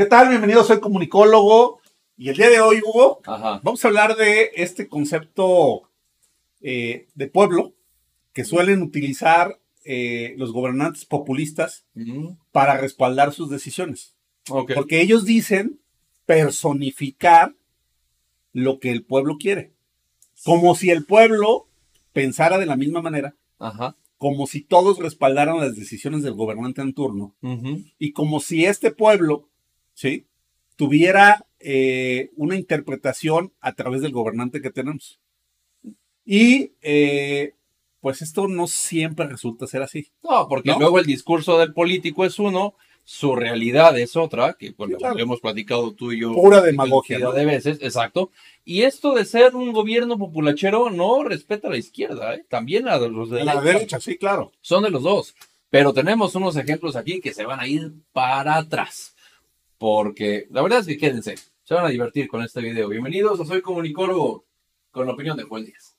¿Qué tal? Bienvenido, soy comunicólogo y el día de hoy, Hugo, Ajá. vamos a hablar de este concepto eh, de pueblo que suelen utilizar eh, los gobernantes populistas para respaldar sus decisiones. Porque ellos dicen personificar lo que el pueblo quiere. Como si el pueblo pensara de la misma manera, Ajá. como si todos respaldaran las decisiones del gobernante en turno. Y como si este pueblo, ¿sí? Tuviera eh, una interpretación a través del gobernante que tenemos. Y eh, pues esto no siempre resulta ser así. No, porque ¿No? luego el discurso del político es uno, su realidad es otra, que bueno, Sí, claro. lo hemos platicado tú y yo. Pura demagogia. ¿no? de veces, exacto. Y esto de ser un gobierno populachero no respeta a la izquierda, ¿eh? también a los de A la derecha, sí, claro. Son de los dos. Pero tenemos unos ejemplos aquí que se van a ir para atrás. Porque la verdad es que quédense. Se van a divertir con este video. Bienvenidos a Soy Comunicólogo con la opinión de Juan Díaz.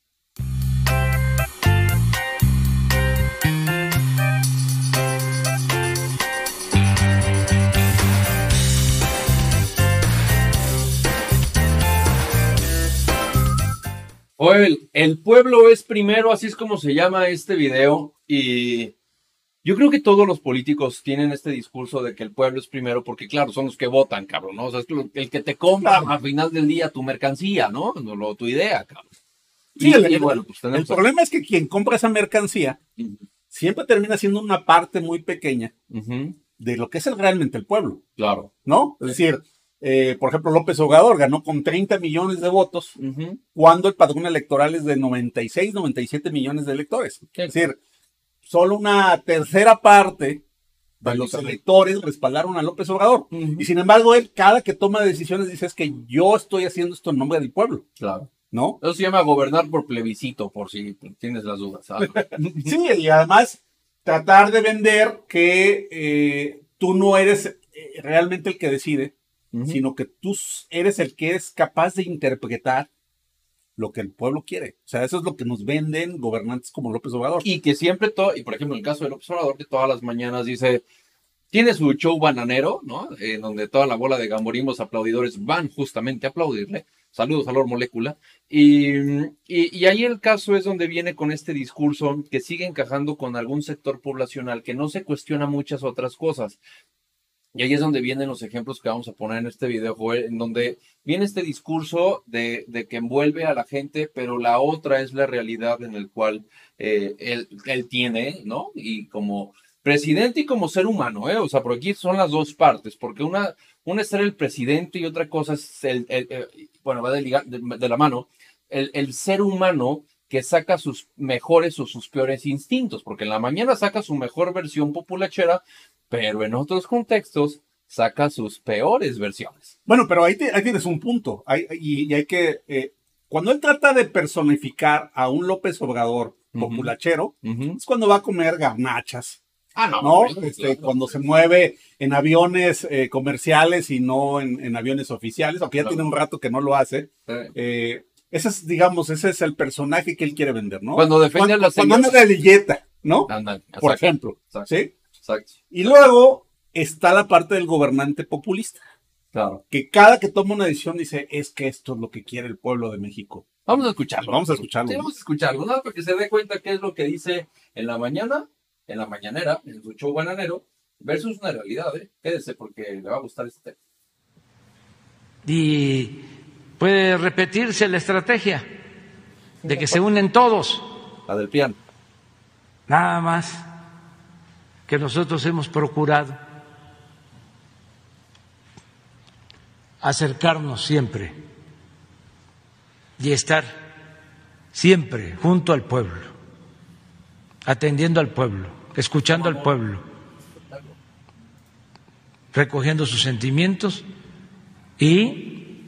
Joel, el pueblo es primero, así es como se llama este video. Y yo creo que todos los políticos tienen este discurso de que el pueblo es primero, porque claro, son los que votan, cabrón, ¿no? O sea, es el que te compra al final del día tu mercancía, ¿no? No, lo- tu idea, cabrón. Sí, Y, el, y bueno, pues el problema es que quien compra esa mercancía siempre termina siendo una parte muy pequeña de lo que es el- realmente el pueblo, claro. ¿no? Es decir, eh, por ejemplo, López Obrador ganó con 30 millones de votos cuando el padrón electoral es de 96, 97 millones de electores. Es decir, solo una tercera parte de los electores respaldaron a López Obrador. Y sin embargo, él, cada que toma decisiones, dice es que yo estoy haciendo esto en nombre del pueblo, Claro. ¿no? Eso se llama gobernar por plebiscito, por si tienes las dudas. Sí, y además tratar de vender que eh, tú no eres eh, realmente el que decide, sino que tú eres el que es capaz de interpretar lo que el pueblo quiere. O sea, eso es lo que nos venden gobernantes como López Obrador. Y que siempre, todo, y por ejemplo, el caso del observador, que todas las mañanas dice, tiene su show bananero, ¿no? En donde toda la bola de gamborimos aplaudidores van justamente a aplaudirle. Saludos a Lord Molécula. Y, y ahí el caso es donde viene con este discurso que sigue encajando con algún sector poblacional que no se cuestiona muchas otras cosas. Y ahí es donde vienen los ejemplos que vamos a poner en este video, Joel, en donde viene este discurso de, de que envuelve a la gente, pero la otra es la realidad en el cual eh, él, tiene, ¿no? Y como presidente y como ser humano, ¿eh? O sea, por aquí son las dos partes, porque una, una es ser el presidente y otra cosa es el, el- bueno, va de, de, de la mano, el, el ser humano que saca sus mejores o sus peores instintos, porque en la mañana saca su mejor versión populachera, pero en otros contextos saca sus peores versiones. Bueno, pero ahí, te- ahí tienes un punto. Hay- y, y hay que. eh, cuando él trata de personificar a un López Obrador populachero, Ujú. es cuando va a comer garnachas, Ah, no, ¿no? claro, Este, claro. Cuando se mueve en aviones eh, comerciales y no en, en aviones oficiales, aunque ya tiene un rato que no lo hace. Eh, Eh, ese es, digamos, ese es el personaje que él quiere vender, ¿no? Cuando defiende a cuando, las cuando anda de lilleta, ¿no? Ándale, Por ejemplo, exacto, ¿sí? Exacto, Y luego está la parte del gobernante populista, claro. que cada que toma una decisión dice, es que esto es lo que quiere el pueblo de México. Vamos a escucharlo. Vamos a escucharlo. Sí, vamos a escucharlo, nada para que se dé cuenta qué es lo que dice en la mañana, en la mañanera, en su show bananero, versus una realidad, ¿eh? Quédese porque le va a gustar este tema. y puede repetirse la estrategia de que se unen todos, La del piano. nada más que nosotros hemos procurado acercarnos siempre y estar siempre junto al pueblo, atendiendo al pueblo, escuchando al pueblo, recogiendo sus sentimientos y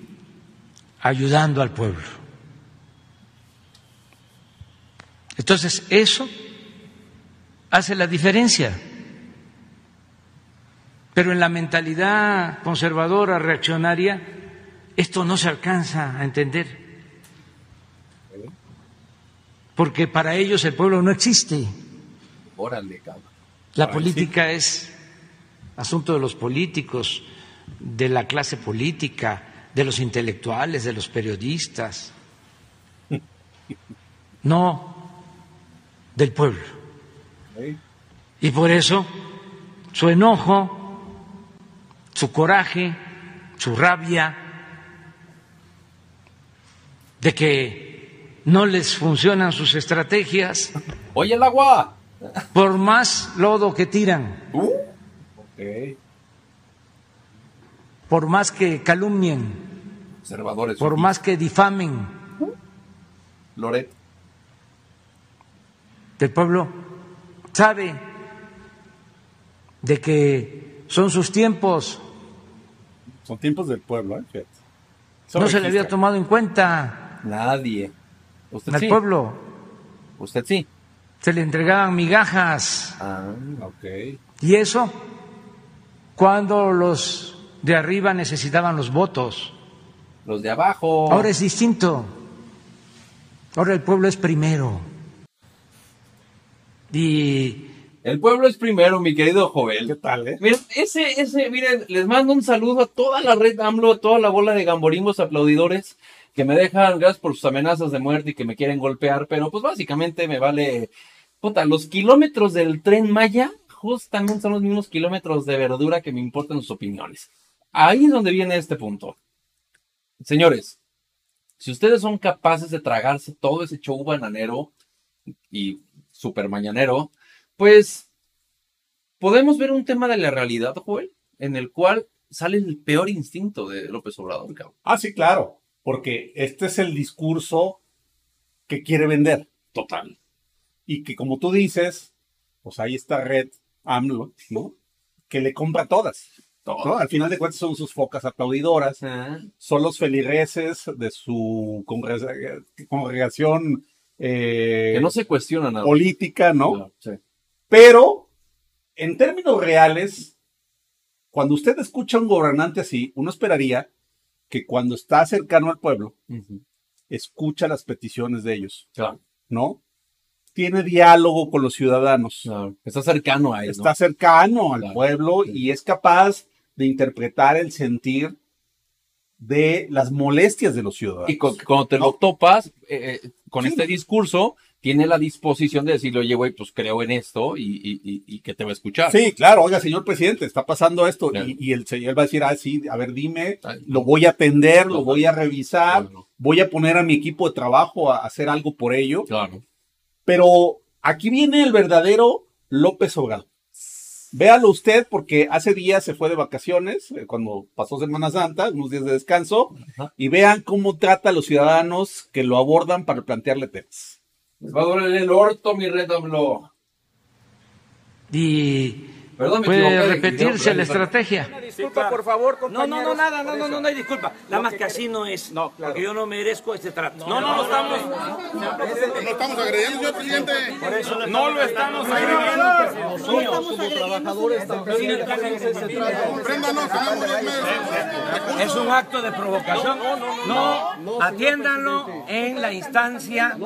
ayudando al pueblo. Entonces, eso hace la diferencia. Pero en la mentalidad conservadora, reaccionaria, esto no se alcanza a entender. Porque para ellos el pueblo no existe. Órale. La política es asunto de los políticos de la clase política, de los intelectuales, de los periodistas, no del pueblo. Y por eso su enojo, su coraje, su rabia de que no les funcionan sus estrategias. Oye el agua. Por más lodo que tiran. Uh. Por más que calumnien. Observadores. Por más que difamen. Loret. El pueblo sabe de que son sus tiempos. Son tiempos del pueblo, ¿eh? No se le había tomado en cuenta. Nadie. ¿Usted al pueblo. Usted sí. Se le entregaban migajas. Ah, ok. Y eso cuando los de arriba necesitaban los votos. Los de abajo. Ahora es distinto. Ahora el pueblo es primero. Y el pueblo es primero, mi querido Joel. ¿Qué tal, eh? Miren, ese, ese, miren, les mando un saludo a toda la red AMLO, a toda la bola de gamborimbos aplaudidores que me dejan, gracias por sus amenazas de muerte y que me quieren golpear, pero pues básicamente me vale, puta, los kilómetros del tren Maya justamente son los mismos kilómetros de verdura que me importan sus opiniones. Ahí es donde viene este punto. Señores, si ustedes son capaces de tragarse todo ese show bananero y super mañanero, pues podemos ver un tema de la realidad, Joel, en el cual sale el peor instinto de López Obrador. Cabrón. Ah, sí, claro, porque este es el discurso que quiere vender. Total. Y que como tú dices, pues ahí está red AMLO, ¿no? Que le compra todas. ¿no? Al final de cuentas son sus focas aplaudidoras, son los feligreses de su congregación eh, que no se cuestiona nada. Política, ¿no? Pero, en términos reales, cuando usted escucha a un gobernante así, uno esperaría que cuando está cercano al pueblo, escucha las peticiones de ellos. ¿No? Tiene diálogo con los ciudadanos. Está cercano a ellos. Está cercano al pueblo y es capaz de interpretar el sentir de las molestias de los ciudadanos. Y cuando te lo topas eh, eh, con este discurso, tiene la disposición de decirle, oye, güey, pues creo en esto y, que te va a escuchar. Sí, claro, oiga, señor presidente, está pasando esto. Y, el señor va a decir, ah, sí, a ver, dime, lo voy a atender, lo voy a revisar, voy a poner a mi equipo de trabajo a hacer algo por ello. Claro. Pero aquí viene el verdadero López Obrador. Véalo usted porque hace días se fue de vacaciones, eh, cuando pasó Semana Santa, unos días de descanso, y vean cómo trata a los ciudadanos que lo abordan para plantearle temas. Les va a doler el orto, mi red Y puede repetirse la estrategia. Una disculpa, por favor, compañeros. No, no, no, nada, no, no, no, no hay disculpa. Nada más que así no es, no, porque yo no merezco este trato. No, no, no estamos. No estamos agrediendo, señor presidente. Por eso no lo estamos agrediendo. Nosotros como trabajadores también Compréndanos, Es un acto de provocación. No, atiéndanlo en la instancia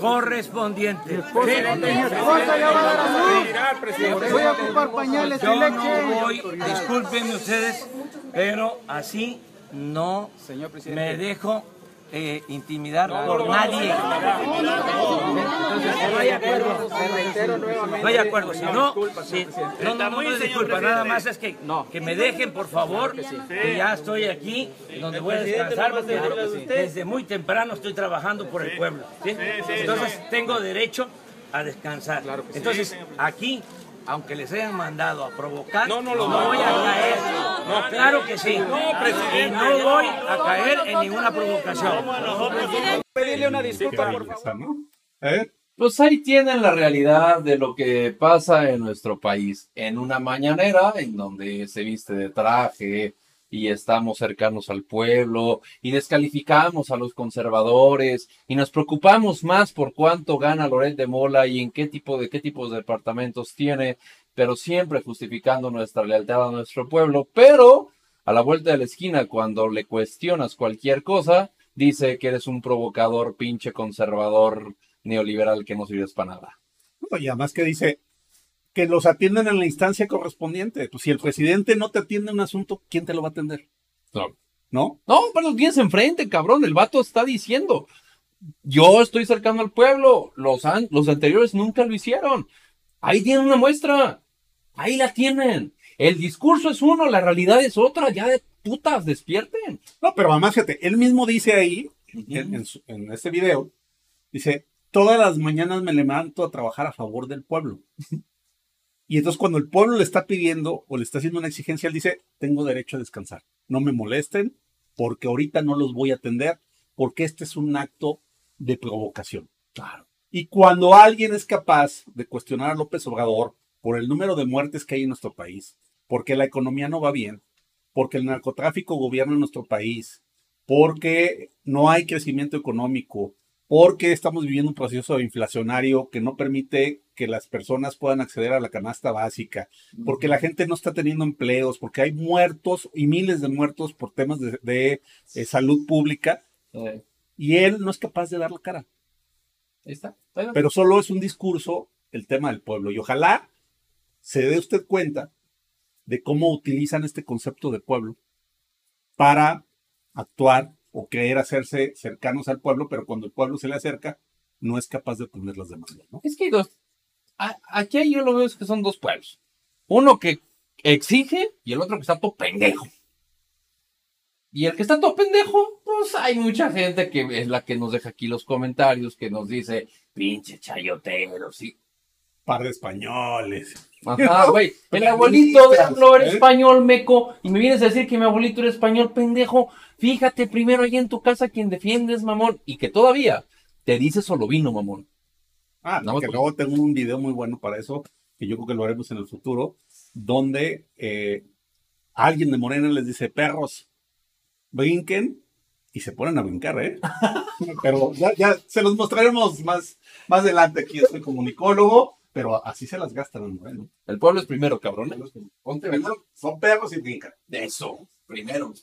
correspondiente. Voy a ocupar yo no voy, discúlpenme ustedes, pero así no me dejo eh, intimidar por nadie. no hay acuerdo. No hay acuerdo. Si no, si, no, no, no, disculpa, nada más es que, que me dejen, por favor, que ya estoy aquí, donde voy a descansar, porque desde muy temprano estoy trabajando por el pueblo. Entonces tengo derecho a descansar. Entonces, aquí aunque les hayan mandado a provocar, no, no, lo voy a caer. No, claro que sí. No, y no voy a caer en ninguna provocación. Pedirle una disculpa, por favor. Pues ahí tienen la realidad de lo que pasa en nuestro país. En una mañanera en donde se viste de traje, y estamos cercanos al pueblo y descalificamos a los conservadores y nos preocupamos más por cuánto gana Loret de Mola y en qué tipo de qué tipos de departamentos tiene, pero siempre justificando nuestra lealtad a nuestro pueblo, pero a la vuelta de la esquina cuando le cuestionas cualquier cosa, dice que eres un provocador, pinche conservador neoliberal que no sirves para nada. y además que dice, que los atienden en la instancia correspondiente. Pues si el presidente no te atiende un asunto, ¿quién te lo va a atender? Claro. ¿No? No, pero los tienes enfrente, cabrón. El vato está diciendo, yo estoy cercano al pueblo. Los, an- los anteriores nunca lo hicieron. Ahí tienen una muestra. Ahí la tienen. El discurso es uno, la realidad es otra. Ya de putas, despierten. No, pero además, fíjate, él mismo dice ahí, en, en su- en este video, dice, todas las mañanas me levanto a trabajar a favor del pueblo. Y entonces cuando el pueblo le está pidiendo o le está haciendo una exigencia, él dice, tengo derecho a descansar. No me molesten porque ahorita no los voy a atender porque este es un acto de provocación. Claro. Y cuando alguien es capaz de cuestionar a López Obrador por el número de muertes que hay en nuestro país, porque la economía no va bien, porque el narcotráfico gobierna nuestro país, porque no hay crecimiento económico, porque estamos viviendo un proceso inflacionario que no permite que las personas puedan acceder a la canasta básica, porque la gente no está teniendo empleos, porque hay muertos y miles de muertos por temas de, de, eh, salud pública, y él no es capaz de dar la cara ahí está. Pero solo es un discurso el tema del pueblo. Y ojalá se dé usted cuenta de cómo utilizan este concepto de pueblo para actuar o querer hacerse cercanos al pueblo, pero cuando el pueblo se le acerca, no es capaz de atender las demandas. Es que dos. a- Aquí yo lo veo es que son dos pueblos. Uno que exige y el otro que está todo pendejo. Y el que está todo pendejo, pues hay mucha gente que es la que nos deja aquí los comentarios, que nos dice, pinche chayotero, sí. Par de españoles. Ajá, güey. El abuelito de hablo era ¿Eh? español, meco. Y me vienes a decir que mi abuelito era español, pendejo. Fíjate primero ahí en tu casa quien defiendes, mamón. Y que todavía te dice solo vino, mamón. Ah, No, que luego tengo un video muy bueno para eso, que yo creo que lo haremos en el futuro, donde eh, alguien de Morena les dice, perros, brinquen, y se ponen a brincar, ¿eh? pero ya, ya se los mostraremos más, más adelante aquí, soy comunicólogo, pero así se las gastan. El pueblo es primero, cabrón. ¿eh? Ponte son perros y brincan. Eso, primero.